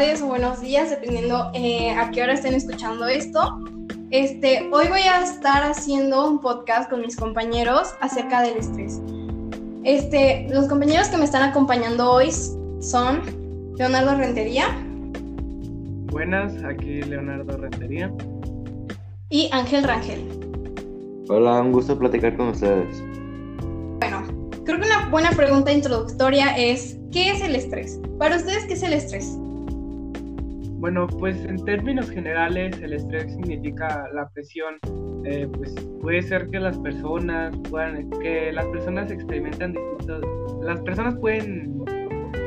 Tardes o buenos días, dependiendo eh, a qué hora estén escuchando esto. Este, hoy voy a estar haciendo un podcast con mis compañeros acerca del estrés. Este, los compañeros que me están acompañando hoy son Leonardo Rentería. Buenas, aquí Leonardo Rentería. Y Ángel Rangel. Hola, un gusto platicar con ustedes. Bueno, creo que una buena pregunta introductoria es, ¿qué es el estrés? Para ustedes, ¿qué es el estrés? Bueno, pues en términos generales el estrés significa la presión. Eh, pues puede ser que las personas puedan, que las personas experimentan distintos, las personas pueden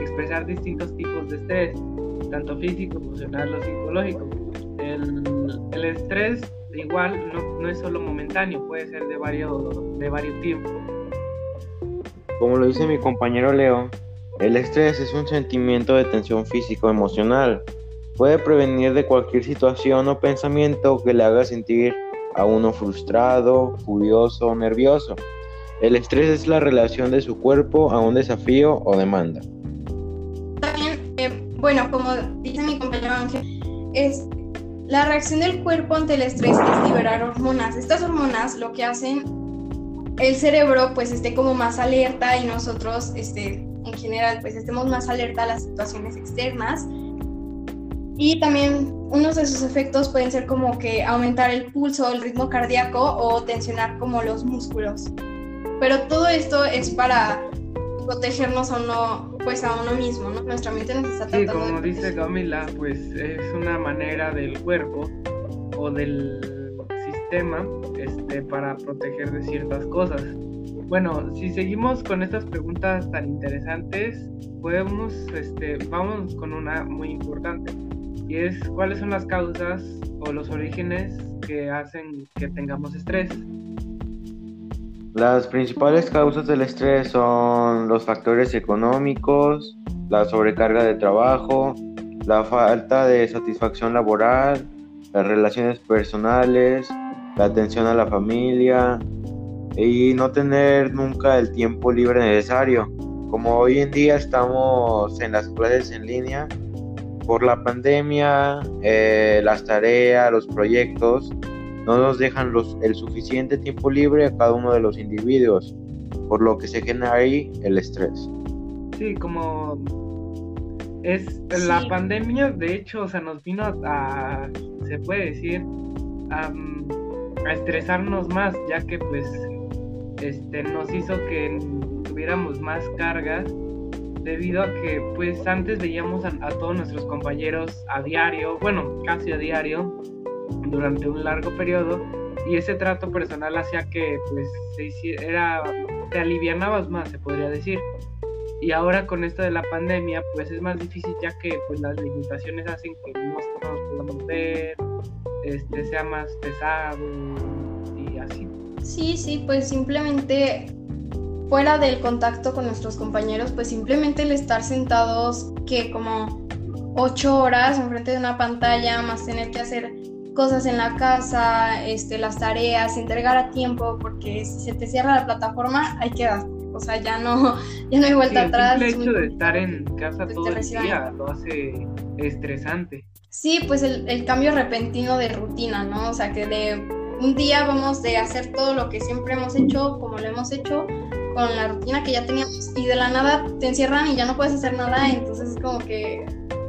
expresar distintos tipos de estrés, tanto físico, emocional o psicológico. El, estrés igual no, no, es solo momentáneo, puede ser de varios, de varios tiempos. Como lo dice mi compañero Leo, el estrés es un sentimiento de tensión físico-emocional Puede prevenir de cualquier situación o pensamiento que le haga sentir a uno frustrado, furioso o nervioso. El estrés es la relación de su cuerpo a un desafío o demanda. También, eh, bueno, como dice mi compañero Ángel, es la reacción del cuerpo ante el estrés es liberar hormonas. Estas hormonas lo que hacen el cerebro pues esté como más alerta y nosotros este, en general pues estemos más alerta a las situaciones externas y también unos de sus efectos pueden ser como que aumentar el pulso, el ritmo cardíaco o tensionar como los músculos. Pero todo esto es para protegernos a uno, pues a uno mismo, ¿no? Nuestra mente nos está tratando Sí, como dice Camila, pues es una manera del cuerpo o del sistema este, para proteger de ciertas cosas. Bueno, si seguimos con estas preguntas tan interesantes, podemos, este, vamos con una muy importante es cuáles son las causas o los orígenes que hacen que tengamos estrés. Las principales causas del estrés son los factores económicos, la sobrecarga de trabajo, la falta de satisfacción laboral, las relaciones personales, la atención a la familia y no tener nunca el tiempo libre necesario. Como hoy en día estamos en las clases en línea, por la pandemia, eh, las tareas, los proyectos, no nos dejan los, el suficiente tiempo libre a cada uno de los individuos, por lo que se genera ahí el estrés. Sí, como es la pandemia, de hecho, o sea, nos vino a, se puede decir, a, a estresarnos más, ya que pues este, nos hizo que tuviéramos más cargas debido a que pues antes veíamos a, todos nuestros compañeros a diario, bueno, casi a diario, durante un largo periodo, y ese trato personal hacía que pues se era, te alivianabas más, se podría decir. Y ahora con esto de la pandemia, pues es más difícil ya que pues las limitaciones hacen que no nos podamos ver, este, sea más pesado y así. Sí, sí, pues simplemente fuera del contacto con nuestros compañeros, pues simplemente el estar sentados que como ocho horas enfrente de una pantalla, más tener que hacer cosas en la casa, este, las tareas, entregar a tiempo, porque si se te cierra la plataforma, hay que O sea, ya no, ya no hay vuelta atrás. El hecho de estar en casa todo el día lo hace estresante. Sí, pues el, el cambio repentino de rutina, ¿no? O sea, que de un día vamos de hacer todo lo que siempre hemos hecho, como lo hemos hecho, con la rutina que ya teníamos y de la nada te encierran y ya no puedes hacer nada, entonces es como que...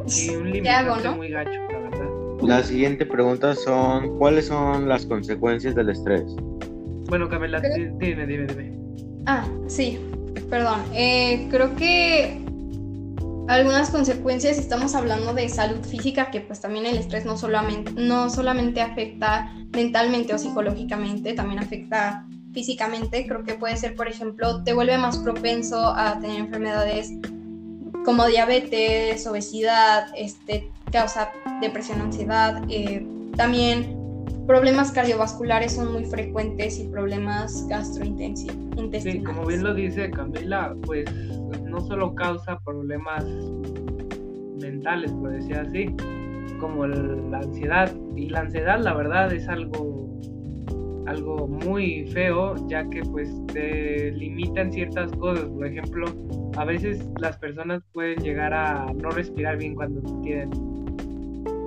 Sí, un ¿Qué hago, no? muy gacho, la verdad. La siguiente pregunta son, ¿cuáles son las consecuencias del estrés? Bueno, Camila, dime, dime, dime. Ah, sí, perdón. Eh, creo que algunas consecuencias, estamos hablando de salud física, que pues también el estrés no solamente, no solamente afecta mentalmente o psicológicamente, también afecta físicamente, creo que puede ser, por ejemplo, te vuelve más propenso a tener enfermedades como diabetes, obesidad, este, causa depresión, ansiedad. Eh, también problemas cardiovasculares son muy frecuentes y problemas gastrointestinales. Sí, como bien lo dice Camila, pues no solo causa problemas mentales, por decir así, como la ansiedad. Y la ansiedad, la verdad, es algo algo muy feo, ya que pues te limitan ciertas cosas. Por ejemplo, a veces las personas pueden llegar a no respirar bien cuando tienen,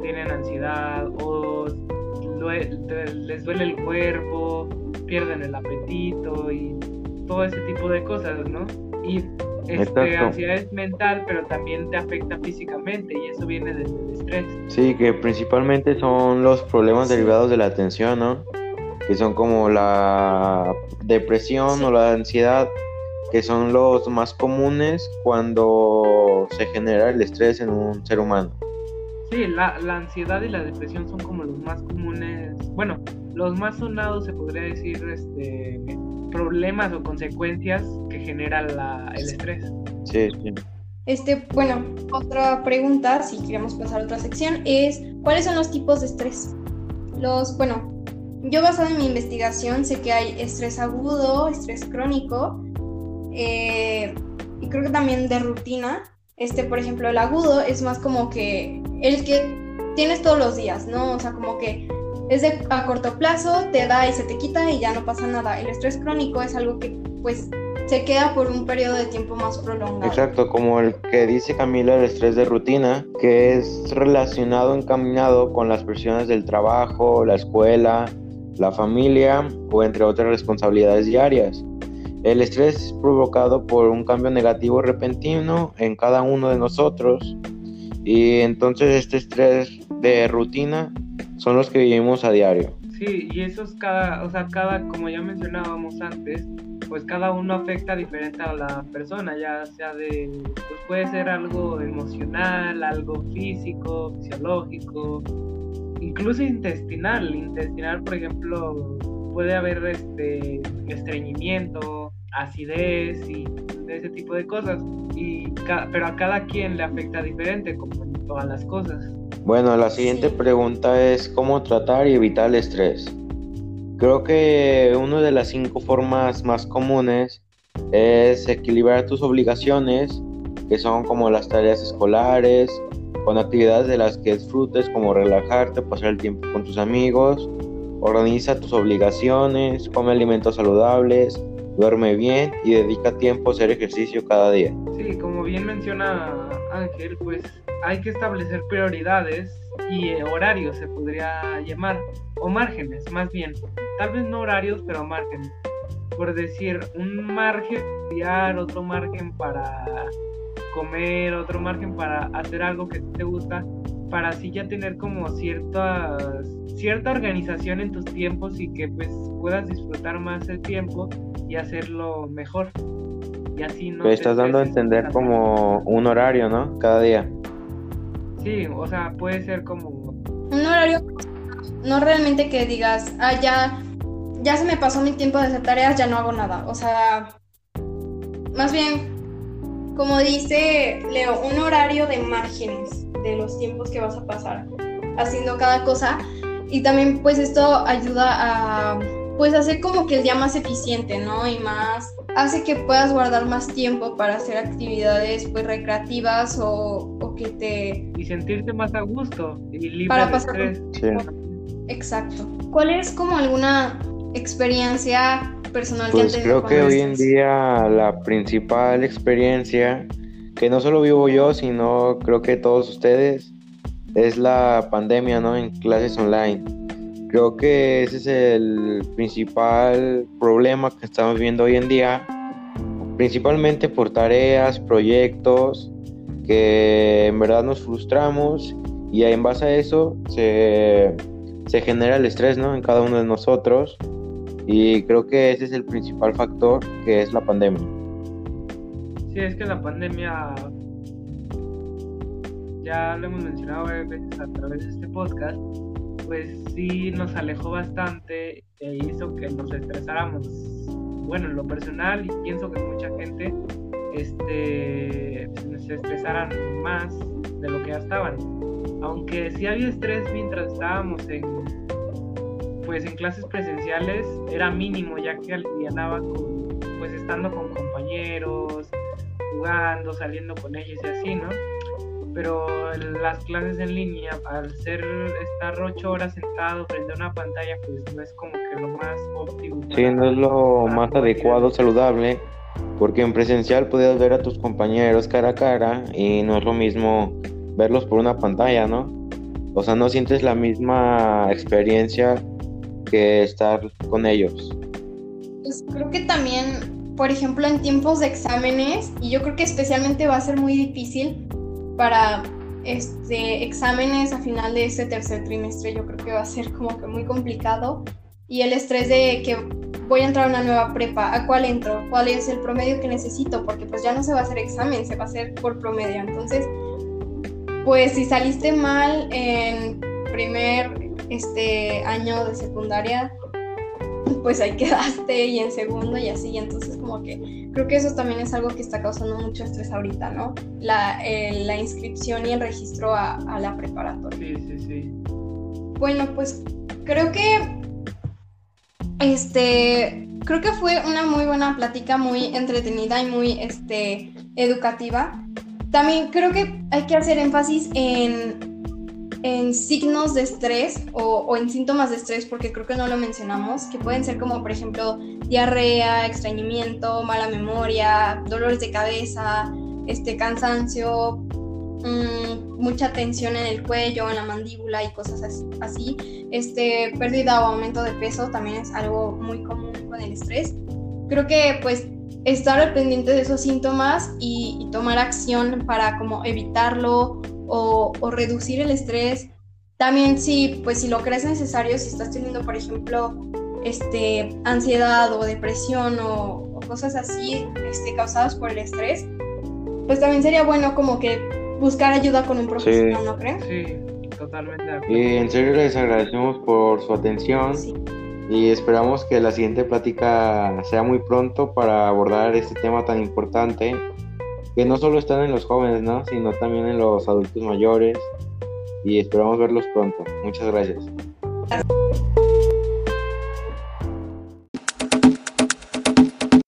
tienen ansiedad o les duele el cuerpo, pierden el apetito y todo ese tipo de cosas, ¿no? Y este, ansiedad es mental, pero también te afecta físicamente y eso viene del, estrés. Sí, que principalmente son los problemas derivados de la tensión, ¿no? Que son como la depresión o la ansiedad, que son los más comunes cuando se genera el estrés en un ser humano. Sí, la, la ansiedad y la depresión son como los más comunes, bueno, los más sonados se podría decir, este, problemas o consecuencias que genera el estrés. Sí, sí. Este, bueno, otra pregunta, si queremos pasar a otra sección, es ¿cuáles son los tipos de estrés? Los, bueno, yo basado en mi investigación sé que hay estrés agudo, estrés crónico, eh, y creo que también de rutina. Este, por ejemplo, el agudo es más como que el que tienes todos los días, ¿no? O sea, como que es de a corto plazo, te da y se te quita y ya no pasa nada. El estrés crónico es algo que pues se queda por un periodo de tiempo más prolongado. Exacto, como el que dice Camila, el estrés de rutina, que es relacionado, encaminado con las presiones del trabajo, la escuela, la familia o entre otras responsabilidades diarias. El estrés es provocado por un cambio negativo repentino en cada uno de nosotros y entonces este estrés de rutina son los que vivimos a diario. Sí, y eso es cada, o sea, cada, como ya mencionábamos antes, pues cada uno afecta diferente a la persona, ya sea de, pues puede ser algo emocional, algo físico, fisiológico, incluso intestinal. Intestinal, por ejemplo, puede haber este estreñimiento, acidez y ese tipo de cosas. Y pero a cada quien le afecta diferente, como en todas las cosas. Bueno, la siguiente pregunta es cómo tratar y evitar el estrés. Creo que una de las cinco formas más comunes es equilibrar tus obligaciones, que son como las tareas escolares, con actividades de las que disfrutes, como relajarte, pasar el tiempo con tus amigos. Organiza tus obligaciones, come alimentos saludables, duerme bien y dedica tiempo a hacer ejercicio cada día. Sí, como bien menciona Ángel, pues hay que establecer prioridades y horarios, se podría llamar, o márgenes, más bien. Tal vez no horarios, pero márgenes. Por decir, un margen para otro margen para comer, otro margen para hacer algo que te gusta, para así ya tener como cierta, cierta organización en tus tiempos y que pues puedas disfrutar más el tiempo y hacerlo mejor. Y así no... Te estás dando a entender como un horario, ¿no? Cada día. Sí, o sea, puede ser como... Un horario no realmente que digas, ah, ya, ya se me pasó mi tiempo de hacer tareas, ya no hago nada. O sea, más bien, como dice Leo, un horario de márgenes de los tiempos que vas a pasar haciendo cada cosa. Y también pues esto ayuda a pues hacer como que el día más eficiente, ¿no? Y más hace que puedas guardar más tiempo para hacer actividades pues recreativas o, o que te y sentirte más a gusto y libre para de pasar estrés. Exacto. ¿Cuál es como alguna experiencia personal pues que creo que hoy en día la principal experiencia que no solo vivo yo, sino creo que todos ustedes es la pandemia, ¿no? En clases online. Creo que ese es el principal problema que estamos viendo hoy en día, principalmente por tareas, proyectos, que en verdad nos frustramos y en base a eso se se genera el estrés ¿no? en cada uno de nosotros y creo que ese es el principal factor que es la pandemia. Sí, es que la pandemia, ya lo hemos mencionado varias veces a través de este podcast, pues sí nos alejó bastante e hizo que nos estresáramos. Bueno, en lo personal y pienso que mucha gente este, se estresaran más de lo que ya estaban aunque sí había estrés mientras estábamos en pues en clases presenciales era mínimo ya que alivianaba con pues estando con compañeros jugando saliendo con ellos y así no pero las clases en línea al ser estar ocho horas sentado frente a una pantalla pues no es como que lo más óptimo sí no es lo más adecuado saludable Porque en presencial podías ver a tus compañeros cara a cara y no es lo mismo verlos por una pantalla, ¿no? O sea, no sientes la misma experiencia que estar con ellos. Pues creo que también, por ejemplo, en tiempos de exámenes, y yo creo que especialmente va a ser muy difícil para este, exámenes a final de este tercer trimestre, yo creo que va a ser como que muy complicado. Y el estrés de que voy a entrar a una nueva prepa, ¿a cuál entro? ¿Cuál es el promedio que necesito? Porque pues ya no se va a hacer examen, se va a hacer por promedio. Entonces, pues si saliste mal en primer este, año de secundaria, pues ahí quedaste y en segundo y así. Entonces como que creo que eso también es algo que está causando mucho estrés ahorita, ¿no? La, eh, la inscripción y el registro a, a la preparatoria. Sí, sí, sí. Bueno, pues creo que este, creo que fue una muy buena plática, muy entretenida y muy este, educativa. También creo que hay que hacer énfasis en, en signos de estrés o, en síntomas de estrés, porque creo que no lo mencionamos, que pueden ser como, por ejemplo, diarrea, extrañimiento, mala memoria, dolores de cabeza, este, cansancio, mmm, mucha tensión en el cuello, en la mandíbula y cosas así. Este, pérdida o aumento de peso también es algo muy común con el estrés. Creo que pues estar al pendiente de esos síntomas y, y tomar acción para como evitarlo o, o, reducir el estrés. También si, pues si lo crees necesario, si estás teniendo, por ejemplo, este, ansiedad o depresión o, o cosas así este, causadas por el estrés, pues también sería bueno como que buscar ayuda con un profesional, sí. ¿no creen? Sí, totalmente de acuerdo. Y en serio les agradecemos por su atención Sí. y esperamos que la siguiente plática sea muy pronto para abordar este tema tan importante que no solo están en los jóvenes, ¿no? sino también en los adultos mayores y esperamos verlos pronto. Muchas gracias.